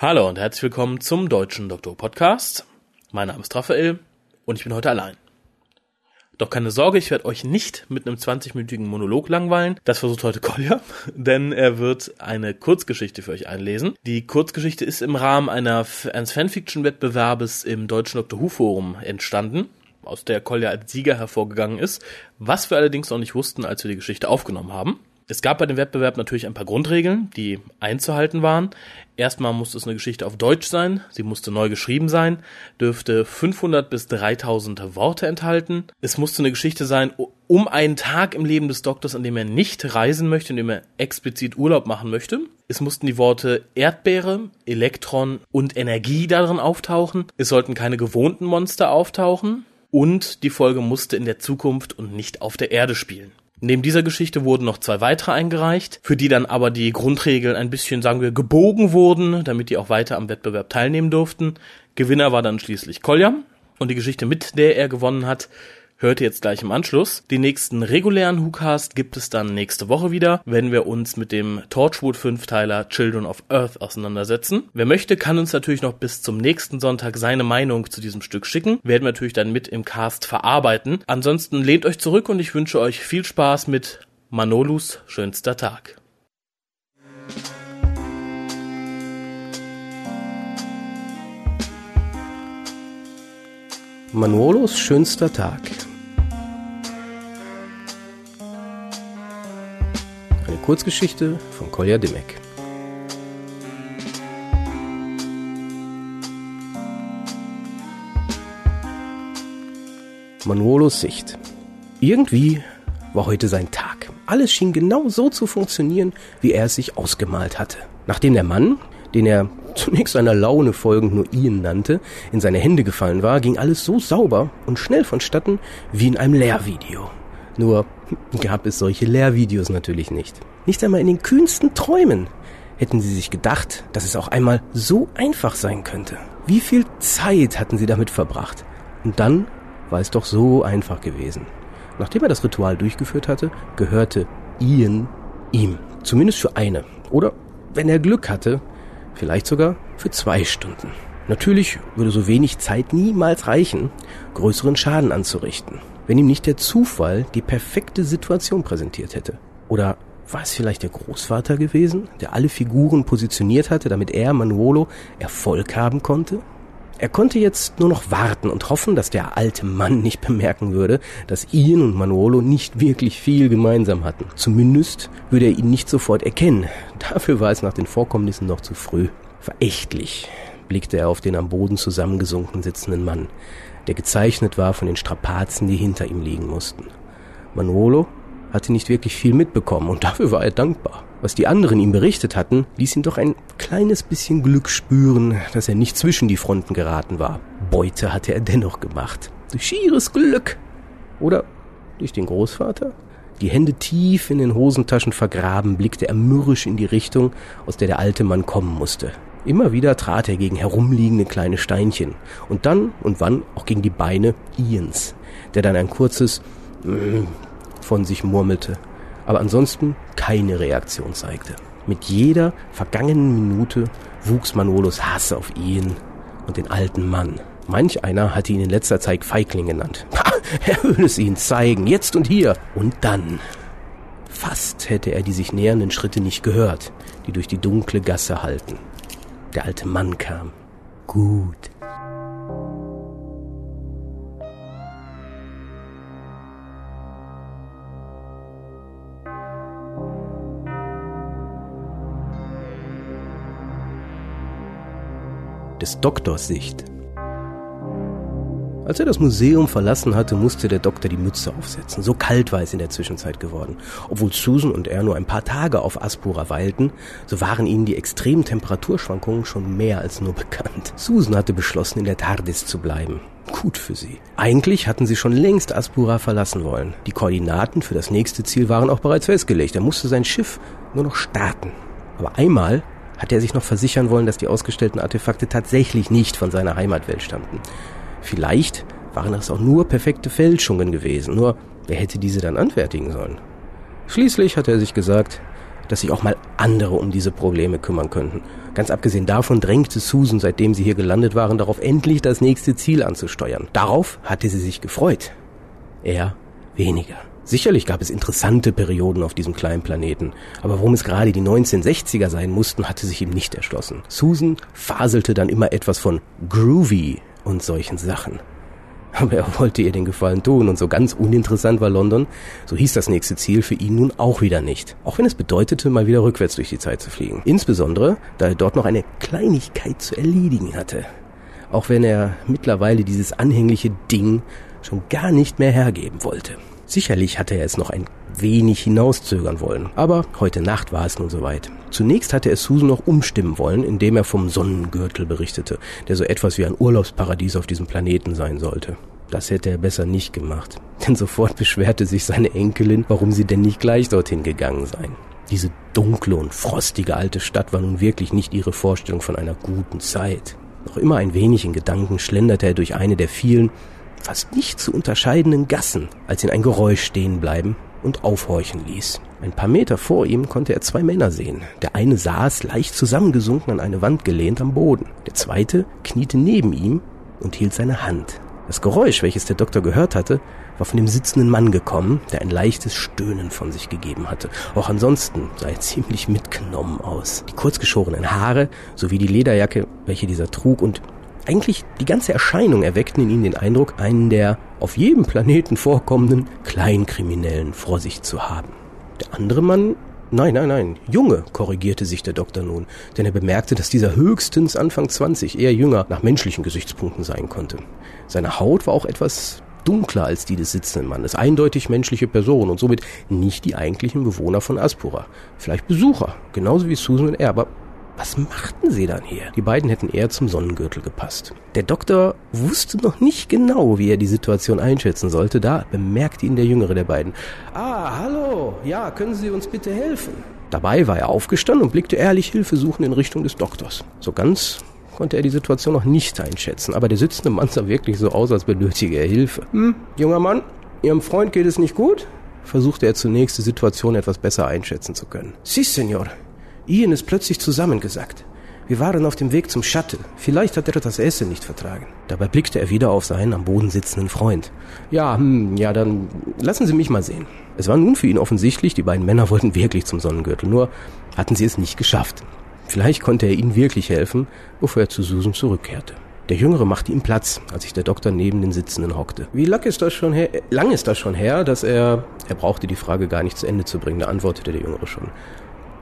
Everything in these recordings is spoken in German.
Hallo und herzlich willkommen zum Deutschen Doktor Podcast. Mein Name ist Raphael und ich bin heute allein. Doch keine Sorge, ich werde euch nicht mit einem 20-minütigen Monolog langweilen. Das versucht heute Kolja, denn er wird eine Kurzgeschichte für euch einlesen. Die Kurzgeschichte ist im Rahmen einer, eines Fanfiction-Wettbewerbes im Deutschen Doctor Who Forum entstanden, aus der Kolja als Sieger hervorgegangen ist, was wir allerdings noch nicht wussten, als wir die Geschichte aufgenommen haben. Es gab bei dem Wettbewerb natürlich ein paar Grundregeln, die einzuhalten waren. Erstmal musste es eine Geschichte auf Deutsch sein, sie musste neu geschrieben sein, dürfte 500 bis 3000 Worte enthalten. Es musste eine Geschichte sein um einen Tag im Leben des Doktors, an dem er nicht reisen möchte, in dem er explizit Urlaub machen möchte. Es mussten die Worte Erdbeere, Elektron und Energie darin auftauchen. Es sollten keine gewohnten Monster auftauchen. Und die Folge musste in der Zukunft und nicht auf der Erde spielen. Neben dieser Geschichte wurden noch zwei weitere eingereicht, für die dann aber die Grundregeln ein bisschen, sagen wir, gebogen wurden, damit die auch weiter am Wettbewerb teilnehmen durften. Gewinner war dann schließlich Kolja und die Geschichte, mit der er gewonnen hat, hört ihr jetzt gleich im Anschluss. Den nächsten regulären WhoCast gibt es dann nächste Woche wieder, wenn wir uns mit dem Torchwood 5-Teiler Children of Earth auseinandersetzen. Wer möchte, kann uns natürlich noch bis zum nächsten Sonntag seine Meinung zu diesem Stück schicken. Werden wir natürlich dann mit im Cast verarbeiten. Ansonsten lehnt euch zurück und ich wünsche euch viel Spaß mit Manolus schönster Tag. Manolos schönster Tag. Eine Kurzgeschichte von Kolja Dimmek. Manuolos Sicht. Irgendwie war heute sein Tag. Alles schien genau so zu funktionieren, wie er es sich ausgemalt hatte. Nachdem der Mann, den er zunächst seiner Laune folgend nur Ian nannte, in seine Hände gefallen war, ging alles so sauber und schnell vonstatten wie in einem Lehrvideo. Nur gab es solche Lehrvideos natürlich nicht. Nicht einmal in den kühnsten Träumen hätten sie sich gedacht, dass es auch einmal so einfach sein könnte. Wie viel Zeit hatten sie damit verbracht? Und dann war es doch so einfach gewesen. Nachdem er das Ritual durchgeführt hatte, gehörte Ian ihm. Zumindest für eine. Oder, wenn er Glück hatte, vielleicht sogar für zwei Stunden. Natürlich würde so wenig Zeit niemals reichen, größeren Schaden anzurichten, wenn ihm nicht der Zufall die perfekte Situation präsentiert hätte. Oder war es vielleicht der Großvater gewesen, der alle Figuren positioniert hatte, damit er, Manuolo, Erfolg haben konnte? Er konnte jetzt nur noch warten und hoffen, dass der alte Mann nicht bemerken würde, dass Ian und Manuolo nicht wirklich viel gemeinsam hatten. Zumindest würde er ihn nicht sofort erkennen. Dafür war es nach den Vorkommnissen noch zu früh. Verächtlich blickte er auf den am Boden zusammengesunken sitzenden Mann, der gezeichnet war von den Strapazen, die hinter ihm liegen mussten. Manuolo hatte nicht wirklich viel mitbekommen und dafür war er dankbar. Was die anderen ihm berichtet hatten, ließ ihn doch ein kleines bisschen Glück spüren, dass er nicht zwischen die Fronten geraten war. Beute hatte er dennoch gemacht. Durch schieres Glück. Oder durch den Großvater? Die Hände tief in den Hosentaschen vergraben, blickte er mürrisch in die Richtung, aus der der alte Mann kommen musste. Immer wieder trat er gegen herumliegende kleine Steinchen und dann und wann auch gegen die Beine Ians, der dann ein kurzes mm von sich murmelte aber ansonsten keine Reaktion zeigte. Mit jeder vergangenen Minute wuchs Manolos Hass auf ihn und den alten Mann. Manch einer hatte ihn in letzter Zeit Feigling genannt. er würde es ihnen zeigen, jetzt und hier. Und dann. Fast hätte er die sich nähernden Schritte nicht gehört, die durch die dunkle Gasse hallten. Der alte Mann kam. Gut, des Doktors Sicht. Als er das Museum verlassen hatte, musste der Doktor die Mütze aufsetzen. So kalt war es in der Zwischenzeit geworden. Obwohl Susan und er nur ein paar Tage auf Aspura weilten, so waren ihnen die extremen Temperaturschwankungen schon mehr als nur bekannt. Susan hatte beschlossen, in der TARDIS zu bleiben. Gut für sie. Eigentlich hatten sie schon längst Aspura verlassen wollen. Die Koordinaten für das nächste Ziel waren auch bereits festgelegt. Er musste sein Schiff nur noch starten. Aber einmal hatte er sich noch versichern wollen, dass die ausgestellten Artefakte tatsächlich nicht von seiner Heimatwelt stammten. Vielleicht waren das auch nur perfekte Fälschungen gewesen, nur wer hätte diese dann anfertigen sollen? Schließlich hatte er sich gesagt, dass sich auch mal andere um diese Probleme kümmern könnten. Ganz abgesehen davon drängte Susan, seitdem sie hier gelandet waren, darauf endlich das nächste Ziel anzusteuern. Darauf hatte sie sich gefreut. Er weniger. Sicherlich gab es interessante Perioden auf diesem kleinen Planeten, aber warum es gerade die 1960er sein mussten, hatte sich ihm nicht erschlossen. Susan faselte dann immer etwas von groovy und solchen Sachen. Aber er wollte ihr den Gefallen tun und so ganz uninteressant war London, so hieß das nächste Ziel für ihn nun auch wieder nicht. Auch wenn es bedeutete, mal wieder rückwärts durch die Zeit zu fliegen. Insbesondere, da er dort noch eine Kleinigkeit zu erledigen hatte. Auch wenn er mittlerweile dieses anhängliche Ding schon gar nicht mehr hergeben wollte. Sicherlich hatte er es noch ein wenig hinauszögern wollen, aber heute Nacht war es nun soweit. Zunächst hatte er Susan noch umstimmen wollen, indem er vom Sonnengürtel berichtete, der so etwas wie ein Urlaubsparadies auf diesem Planeten sein sollte. Das hätte er besser nicht gemacht, denn sofort beschwerte sich seine Enkelin, warum sie denn nicht gleich dorthin gegangen seien. Diese dunkle und frostige alte Stadt war nun wirklich nicht ihre Vorstellung von einer guten Zeit. Noch immer ein wenig in Gedanken schlenderte er durch eine der vielen, fast nicht zu unterscheidenden Gassen, als ihn ein Geräusch stehen bleiben und aufhorchen ließ. Ein paar Meter vor ihm konnte er zwei Männer sehen. Der eine saß leicht zusammengesunken an eine Wand gelehnt am Boden. Der zweite kniete neben ihm und hielt seine Hand. Das Geräusch, welches der Doktor gehört hatte, war von dem sitzenden Mann gekommen, der ein leichtes Stöhnen von sich gegeben hatte. Auch ansonsten sah er ziemlich mitgenommen aus. Die kurzgeschorenen Haare sowie die Lederjacke, welche dieser trug und eigentlich die ganze Erscheinung erweckten in ihm den Eindruck, einen der auf jedem Planeten vorkommenden Kleinkriminellen vor sich zu haben. Der andere Mann Nein, nein, nein. Junge, korrigierte sich der Doktor nun, denn er bemerkte, dass dieser höchstens Anfang 20 eher jünger nach menschlichen Gesichtspunkten sein konnte. Seine Haut war auch etwas dunkler als die des sitzenden Mannes, eindeutig menschliche Person und somit nicht die eigentlichen Bewohner von Aspura. Vielleicht Besucher, genauso wie Susan und er, aber was machten sie dann hier? Die beiden hätten eher zum Sonnengürtel gepasst. Der Doktor wusste noch nicht genau, wie er die Situation einschätzen sollte. Da bemerkte ihn der jüngere der beiden. Ah, hallo. Ja, können Sie uns bitte helfen? Dabei war er aufgestanden und blickte ehrlich hilfesuchend in Richtung des Doktors. So ganz konnte er die Situation noch nicht einschätzen, aber der sitzende Mann sah wirklich so aus, als benötige er Hilfe. Hm, junger Mann, Ihrem Freund geht es nicht gut? versuchte er zunächst die Situation etwas besser einschätzen zu können. Si, Senor, Ian ist plötzlich zusammengesackt. Wir waren auf dem Weg zum Shuttle. Vielleicht hat er das Essen nicht vertragen. Dabei blickte er wieder auf seinen am Boden sitzenden Freund. Ja, hm, ja, dann lassen Sie mich mal sehen. Es war nun für ihn offensichtlich, die beiden Männer wollten wirklich zum Sonnengürtel, nur hatten sie es nicht geschafft. Vielleicht konnte er ihnen wirklich helfen, bevor er zu Susan zurückkehrte. Der Jüngere machte ihm Platz, als sich der Doktor neben den Sitzenden hockte. Wie lang ist das schon her? Lang ist das schon her, dass er... Er brauchte die Frage gar nicht zu Ende zu bringen, da antwortete der Jüngere schon.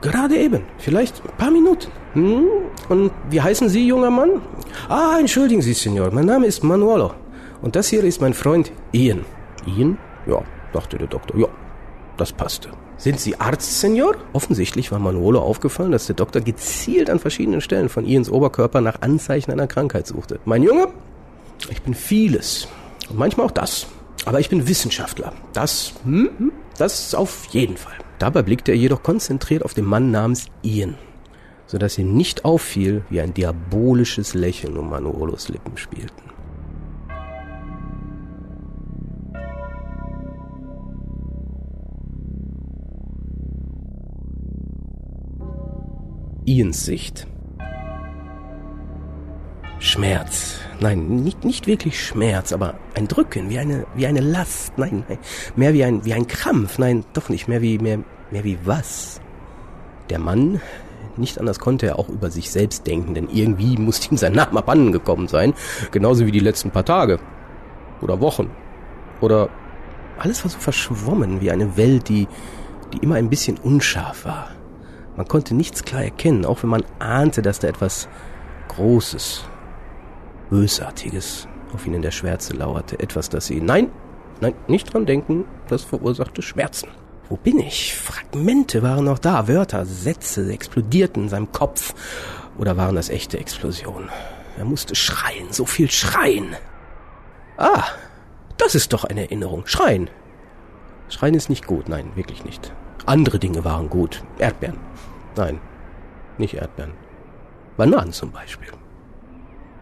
Gerade eben, vielleicht ein paar Minuten. Hm? Und wie heißen Sie, junger Mann? Ah, entschuldigen Sie, Senor, mein Name ist Manuelo. Und das hier ist mein Freund Ian. Ian? Ja, dachte der Doktor. Ja, das passte. Sind Sie Arzt, Senor? Offensichtlich war Manuolo aufgefallen, dass der Doktor gezielt an verschiedenen Stellen von Ians Oberkörper nach Anzeichen einer Krankheit suchte. Mein Junge, ich bin vieles. Und manchmal auch das. Aber ich bin Wissenschaftler. Das, hm, das auf jeden Fall. Dabei blickte er jedoch konzentriert auf den Mann namens Ian, so dass ihm nicht auffiel, wie ein diabolisches Lächeln um Manuolos Lippen spielten. Ians Sicht. Schmerz. Nein, nicht, nicht wirklich Schmerz, aber ein Drücken, wie eine, wie eine Last. Nein, nein, mehr wie ein, wie ein Krampf. Nein, doch nicht. Mehr wie, mehr, mehr wie was? Der Mann, nicht anders konnte er auch über sich selbst denken, denn irgendwie musste ihm sein Name abhanden gekommen sein. Genauso wie die letzten paar Tage. Oder Wochen. Oder alles war so verschwommen wie eine Welt, die, die immer ein bisschen unscharf war. Man konnte nichts klar erkennen, auch wenn man ahnte, dass da etwas Großes, Bösartiges auf ihn in der Schwärze lauerte. Etwas, das sie, nein, nein, nicht dran denken, das verursachte Schmerzen. Wo bin ich? Fragmente waren noch da, Wörter, Sätze explodierten in seinem Kopf. Oder waren das echte Explosionen? Er musste schreien, so viel schreien. Ah, das ist doch eine Erinnerung. Schreien. Schreien ist nicht gut, nein, wirklich nicht. Andere Dinge waren gut. Erdbeeren. Nein, nicht Erdbeeren. Bananen zum Beispiel.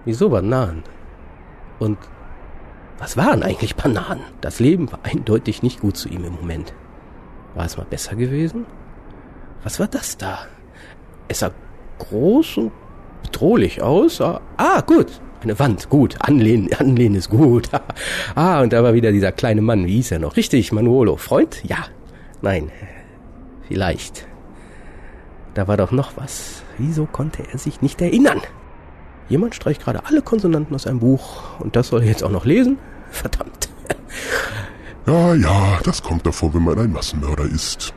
Wieso Bananen? Und was waren eigentlich Bananen? Das Leben war eindeutig nicht gut zu ihm im Moment. War es mal besser gewesen? Was war das da? Es sah groß und bedrohlich aus. Ah, ah gut. Eine Wand, gut. Anlehnen, anlehnen ist gut. ah, und da war wieder dieser kleine Mann. Wie hieß er noch? Richtig, Manuolo. Freund? Ja. Nein. Vielleicht. Da war doch noch was. Wieso konnte er sich nicht erinnern? Jemand streicht gerade alle Konsonanten aus einem Buch und das soll er jetzt auch noch lesen? Verdammt. Ja, ja, das kommt davor, wenn man ein Massenmörder ist.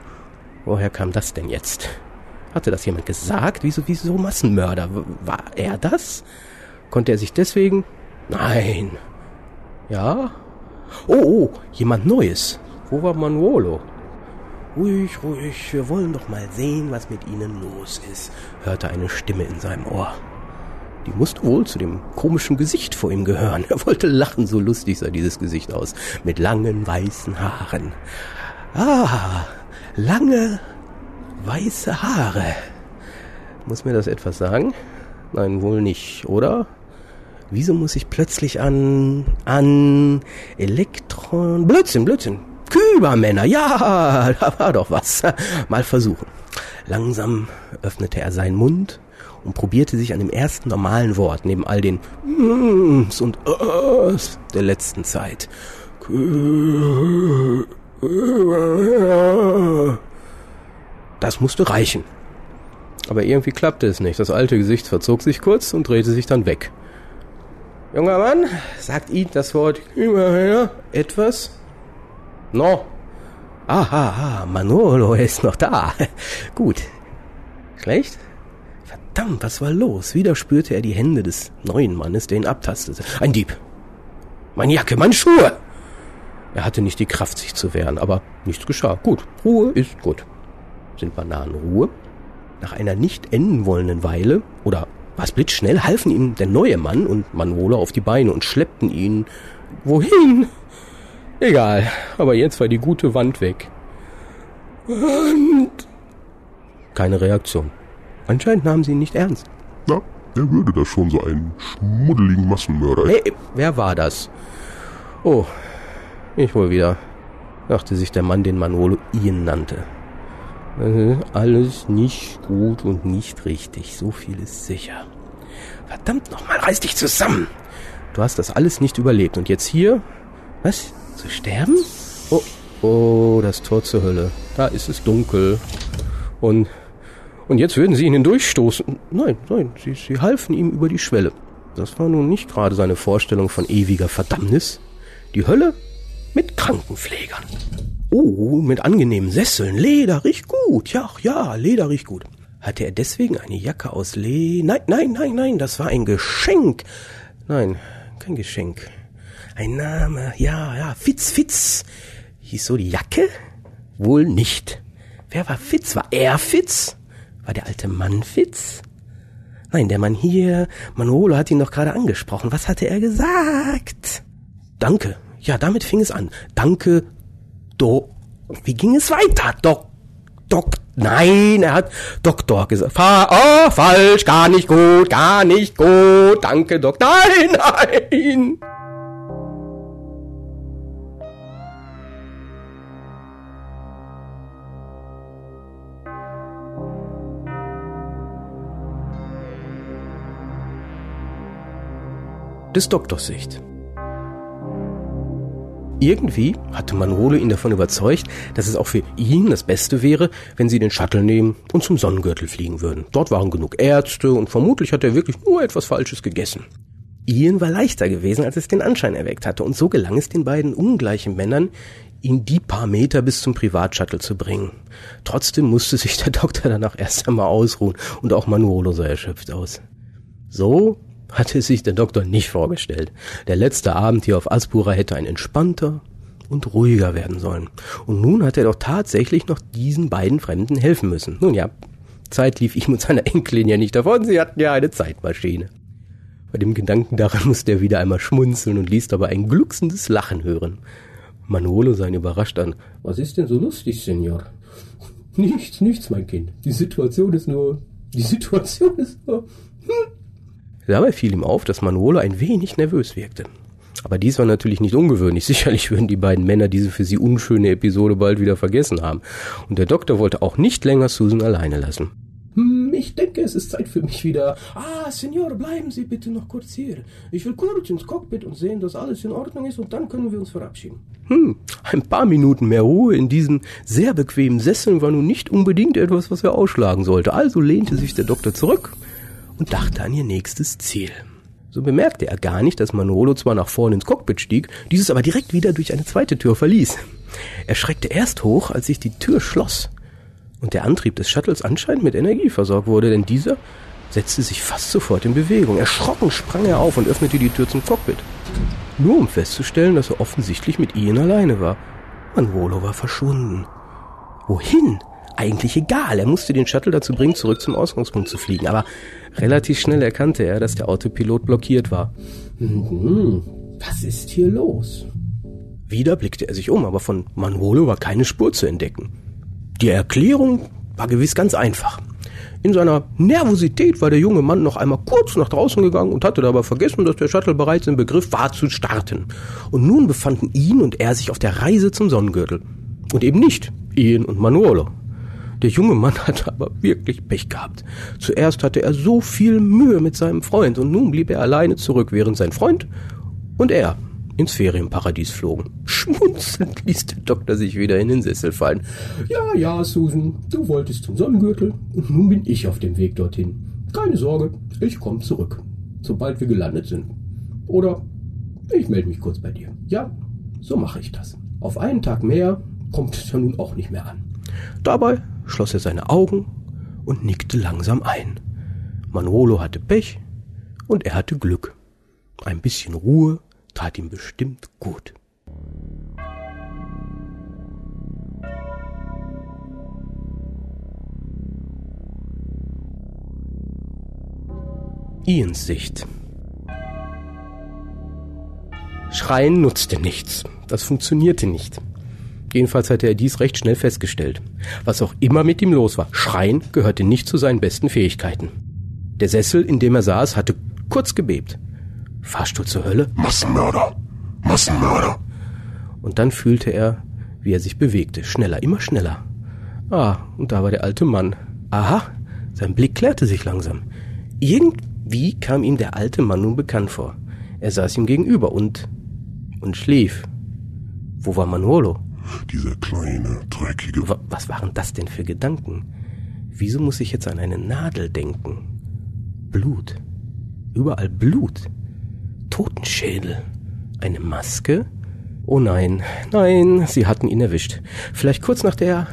Woher kam das denn jetzt? Hatte das jemand gesagt? Wieso, wieso Massenmörder? War er das? Konnte er sich deswegen? Nein. Ja? Oh, oh, jemand Neues. Wo war Manuolo? Ruhig, ruhig, wir wollen doch mal sehen, was mit Ihnen los ist, hörte eine Stimme in seinem Ohr. Die musste wohl zu dem komischen Gesicht vor ihm gehören. Er wollte lachen, so lustig sah dieses Gesicht aus, mit langen weißen Haaren. Ah, lange weiße Haare. Muss mir das etwas sagen? Nein, wohl nicht, oder? Wieso muss ich plötzlich an, an Elektron, Blödsinn, Blödsinn, Kübermänner, ja, da war doch was. Mal versuchen. Langsam öffnete er seinen Mund und probierte sich an dem ersten normalen Wort neben all den Mms und Ös der letzten Zeit. Das musste reichen. Aber irgendwie klappte es nicht. Das alte Gesicht verzog sich kurz und drehte sich dann weg. Junger Mann, sagt Ihnen das Wort Kübermänner etwas? No. Aha, ah, Manolo ist noch da. Gut. Schlecht? Verdammt, was war los? Wieder spürte er die Hände des neuen Mannes, der ihn abtastete. Ein Dieb. Meine Jacke, meine Schuhe! Er hatte nicht die Kraft, sich zu wehren, aber nichts geschah. Gut, Ruhe ist gut. Sind Bananen Ruhe? Nach einer nicht enden wollenden Weile, oder was blitzschnell, halfen ihm der neue Mann und Manolo auf die Beine und schleppten ihn. Wohin? Egal, aber jetzt war die gute Wand weg. Wand. Keine Reaktion. Anscheinend nahmen sie ihn nicht ernst. Na, wer würde das schon so einen schmuddeligen Massenmörder? Hey, wer war das? Oh, ich wohl wieder, dachte sich der Mann, den Manolo Ian nannte. Alles nicht gut und nicht richtig, so viel ist sicher. Verdammt nochmal, reiß dich zusammen! Du hast das alles nicht überlebt und jetzt hier? Was? Zu sterben? Oh, oh, das Tor zur Hölle. Da ist es dunkel. Und, und jetzt würden sie ihn hindurchstoßen. Nein, nein, sie, sie halfen ihm über die Schwelle. Das war nun nicht gerade seine Vorstellung von ewiger Verdammnis. Die Hölle mit Krankenpflegern. Oh, mit angenehmen Sesseln. Leder riecht gut. Ja, ja, Leder riecht gut. Hatte er deswegen eine Jacke aus Le... Nein, nein, nein, nein, das war ein Geschenk. Nein, kein Geschenk. Ein Name, ja, ja, Fitz, Fitz. Hieß so die Jacke? Wohl nicht. Wer war Fitz? War er Fitz? War der alte Mann Fitz? Nein, der Mann hier, Manolo hat ihn doch gerade angesprochen. Was hatte er gesagt? Danke. Ja, damit fing es an. Danke, Do. Wie ging es weiter? Doc, Doc, nein, er hat Doktor gesagt. Fa oh, falsch, gar nicht gut, gar nicht gut. Danke, Doc. Nein, nein. Des Doktors Sicht. Irgendwie hatte Manolo ihn davon überzeugt, dass es auch für ihn das Beste wäre, wenn sie den Shuttle nehmen und zum Sonnengürtel fliegen würden. Dort waren genug Ärzte und vermutlich hat er wirklich nur etwas Falsches gegessen. Ian war leichter gewesen, als es den Anschein erweckt hatte, und so gelang es den beiden ungleichen Männern, ihn die paar Meter bis zum Privatshuttle zu bringen. Trotzdem musste sich der Doktor danach erst einmal ausruhen, und auch Manolo sah erschöpft aus. So hatte sich der Doktor nicht vorgestellt. Der letzte Abend hier auf Aspura hätte ein entspannter und ruhiger werden sollen. Und nun hat er doch tatsächlich noch diesen beiden Fremden helfen müssen. Nun ja, Zeit lief ihm und seiner Enkelin ja nicht davon, sie hatten ja eine Zeitmaschine. Bei dem Gedanken daran musste er wieder einmal schmunzeln und ließ dabei ein glucksendes Lachen hören. Manolo sah ihn überrascht an. Was ist denn so lustig, Senor? Nichts, nichts, mein Kind. Die Situation ist nur, die Situation ist nur, hm. Dabei fiel ihm auf, dass Manolo ein wenig nervös wirkte. Aber dies war natürlich nicht ungewöhnlich. Sicherlich würden die beiden Männer diese für sie unschöne Episode bald wieder vergessen haben. Und der Doktor wollte auch nicht länger Susan alleine lassen. Hm, ich denke, es ist Zeit für mich wieder. Ah, Senor, bleiben Sie bitte noch kurz hier. Ich will kurz ins Cockpit und sehen, dass alles in Ordnung ist und dann können wir uns verabschieden. Hm, ein paar Minuten mehr Ruhe in diesen sehr bequemen Sesseln war nun nicht unbedingt etwas, was er ausschlagen sollte. Also lehnte sich der Doktor zurück und dachte an ihr nächstes Ziel. So bemerkte er gar nicht, dass Manolo zwar nach vorne ins Cockpit stieg, dieses aber direkt wieder durch eine zweite Tür verließ. Er schreckte erst hoch, als sich die Tür schloss und der Antrieb des Shuttles anscheinend mit Energie versorgt wurde, denn dieser setzte sich fast sofort in Bewegung. Erschrocken sprang er auf und öffnete die Tür zum Cockpit. Nur um festzustellen, dass er offensichtlich mit Ian alleine war. Manolo war verschwunden. Wohin? Eigentlich egal. Er musste den Shuttle dazu bringen, zurück zum Ausgangspunkt zu fliegen. Aber relativ schnell erkannte er, dass der Autopilot blockiert war. Mhm. Was ist hier los? Wieder blickte er sich um, aber von Manolo war keine Spur zu entdecken. Die Erklärung war gewiss ganz einfach. In seiner Nervosität war der junge Mann noch einmal kurz nach draußen gegangen und hatte dabei vergessen, dass der Shuttle bereits im Begriff war zu starten. Und nun befanden ihn und er sich auf der Reise zum Sonnengürtel. Und eben nicht Ian und Manuolo. Der junge Mann hatte aber wirklich Pech gehabt. Zuerst hatte er so viel Mühe mit seinem Freund und nun blieb er alleine zurück, während sein Freund und er ins Ferienparadies flogen. Schmunzelnd ließ der Doktor sich wieder in den Sessel fallen. Ja, ja, Susan, du wolltest zum Sonnengürtel und nun bin ich auf dem Weg dorthin. Keine Sorge, ich komme zurück, sobald wir gelandet sind. Oder ich melde mich kurz bei dir. Ja, so mache ich das. Auf einen Tag mehr kommt es ja nun auch nicht mehr an. Dabei schloss er seine Augen und nickte langsam ein. Manolo hatte Pech und er hatte Glück. Ein bisschen Ruhe tat ihm bestimmt gut. Ians Sicht. Schreien nutzte nichts. Das funktionierte nicht. Jedenfalls hatte er dies recht schnell festgestellt. Was auch immer mit ihm los war, Schreien gehörte nicht zu seinen besten Fähigkeiten. Der Sessel, in dem er saß, hatte kurz gebebt. Fahrstuhl zur Hölle? Massenmörder. Massenmörder. Und dann fühlte er, wie er sich bewegte, schneller, immer schneller. Ah, und da war der alte Mann. Aha, sein Blick klärte sich langsam. Irgendwie kam ihm der alte Mann nun bekannt vor. Er saß ihm gegenüber und und schlief. Wo war Manolo? Dieser kleine, dreckige. Was waren das denn für Gedanken? Wieso muss ich jetzt an eine Nadel denken? Blut. Überall Blut. Totenschädel. Eine Maske? Oh nein, nein, sie hatten ihn erwischt. Vielleicht kurz nach der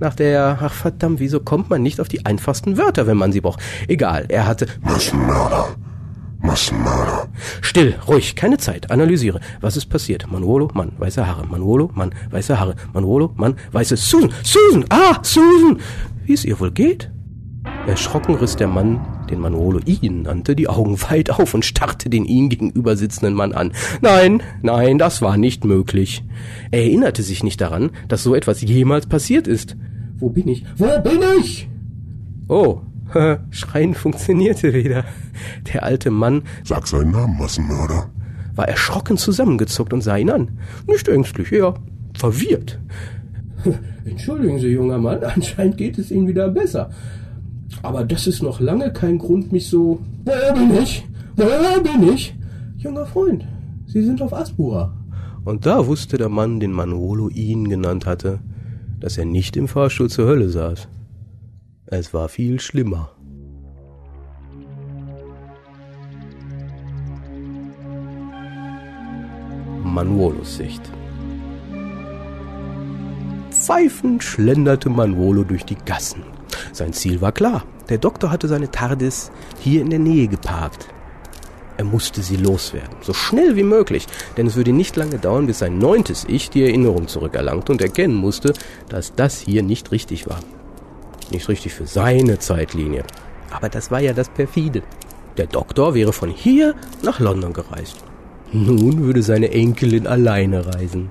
nach der, ach verdammt, wieso kommt man nicht auf die einfachsten Wörter, wenn man sie braucht? Egal, er hatte Massenmörder. Massenmörder. Still, ruhig, keine Zeit. Analysiere. Was ist passiert? Manuolo, Mann, weiße Haare. Manuolo, Mann, weiße Haare. Manuolo, Mann, weiße Susan. Susan! Ah, Susan! Wie es ihr wohl geht? Erschrocken riss der Mann, den Manolo ihn nannte, die Augen weit auf und starrte den ihm gegenüber sitzenden Mann an. Nein, nein, das war nicht möglich. Er erinnerte sich nicht daran, dass so etwas jemals passiert ist. Wo bin ich? Wo bin ich? Oh, Schreien funktionierte wieder. Der alte Mann. Sag seinen Namen, Massenmörder. War erschrocken zusammengezuckt und sah ihn an. Nicht ängstlich, eher verwirrt. Entschuldigen Sie, junger Mann, anscheinend geht es Ihnen wieder besser. Aber das ist noch lange kein Grund, mich so. Wer bin ich? Wer bin ich? Junger Freund, Sie sind auf Aspura. Und da wusste der Mann, den Manolo ihn genannt hatte, dass er nicht im Fahrstuhl zur Hölle saß. Es war viel schlimmer. Manuolos Sicht. Pfeifend schlenderte Manuolo durch die Gassen. Sein Ziel war klar. Der Doktor hatte seine TARDIS hier in der Nähe geparkt. Er musste sie loswerden, so schnell wie möglich, denn es würde nicht lange dauern, bis sein neuntes Ich die Erinnerung zurückerlangte und erkennen musste, dass das hier nicht richtig war. Nicht richtig für seine Zeitlinie. Aber das war ja das perfide. Der Doktor wäre von hier nach London gereist. Nun würde seine Enkelin alleine reisen.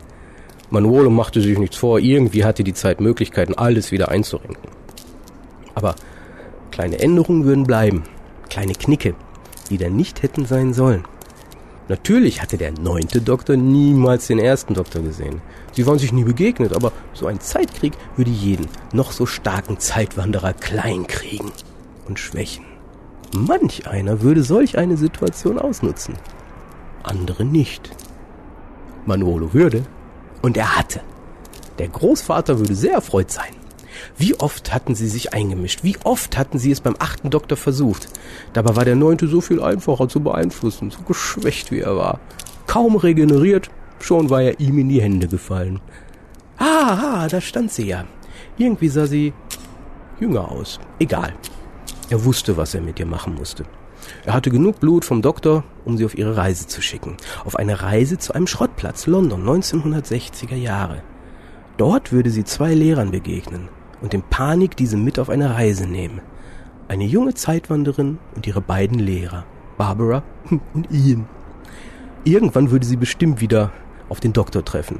Manuolo machte sich nichts vor, irgendwie hatte die Zeit Möglichkeiten, alles wieder einzurenken. Aber kleine Änderungen würden bleiben, kleine Knicke, die da nicht hätten sein sollen. Natürlich hatte der neunte Doktor niemals den ersten Doktor gesehen. Sie waren sich nie begegnet, aber so ein Zeitkrieg würde jeden noch so starken Zeitwanderer kleinkriegen und schwächen. Manch einer würde solch eine Situation ausnutzen, andere nicht. Manuolo würde, und er hatte. Der Großvater würde sehr erfreut sein. Wie oft hatten sie sich eingemischt? Wie oft hatten sie es beim achten Doktor versucht? Dabei war der neunte so viel einfacher zu beeinflussen, so geschwächt wie er war. Kaum regeneriert, schon war er ihm in die Hände gefallen. Ah, da stand sie ja. Irgendwie sah sie jünger aus. Egal. Er wusste, was er mit ihr machen musste. Er hatte genug Blut vom Doktor, um sie auf ihre Reise zu schicken. Auf eine Reise zu einem Schrottplatz, London, 1960er Jahre. Dort würde sie zwei Lehrern begegnen und in Panik diese mit auf eine Reise nehmen. Eine junge Zeitwanderin und ihre beiden Lehrer, Barbara und Ian. Irgendwann würde sie bestimmt wieder auf den Doktor treffen.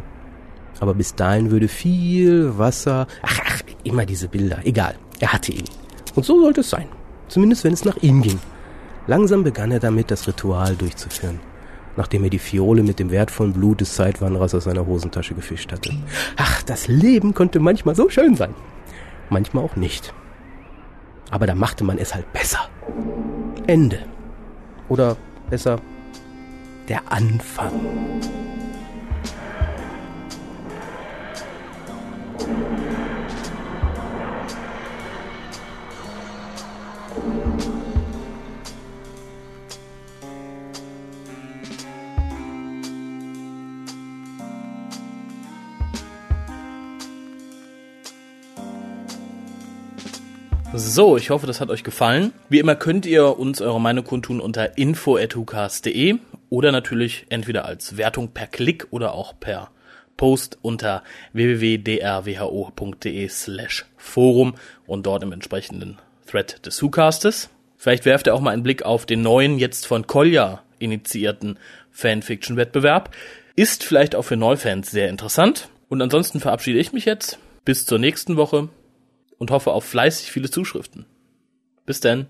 Aber bis dahin würde viel Wasser, ach, ach, immer diese Bilder, egal, er hatte ihn. Und so sollte es sein. Zumindest wenn es nach ihm ging. Langsam begann er damit, das Ritual durchzuführen, nachdem er die Fiole mit dem wertvollen Blut des Zeitwanderers aus seiner Hosentasche gefischt hatte. Ach, das Leben konnte manchmal so schön sein manchmal auch nicht. Aber da machte man es halt besser. Ende. Oder besser der Anfang. So, ich hoffe, das hat euch gefallen. Wie immer könnt ihr uns eure Meinung kundtun unter info.hucast.de oder natürlich entweder als Wertung per Klick oder auch per Post unter www.drwho.de slash Forum und dort im entsprechenden Thread des WhoCastes. Vielleicht werft ihr auch mal einen Blick auf den neuen, jetzt von Kolja initiierten Fanfiction-Wettbewerb. Ist vielleicht auch für Neufans sehr interessant. Und ansonsten verabschiede ich mich jetzt. Bis zur nächsten Woche und hoffe auf fleißig viele Zuschriften. Bis denn.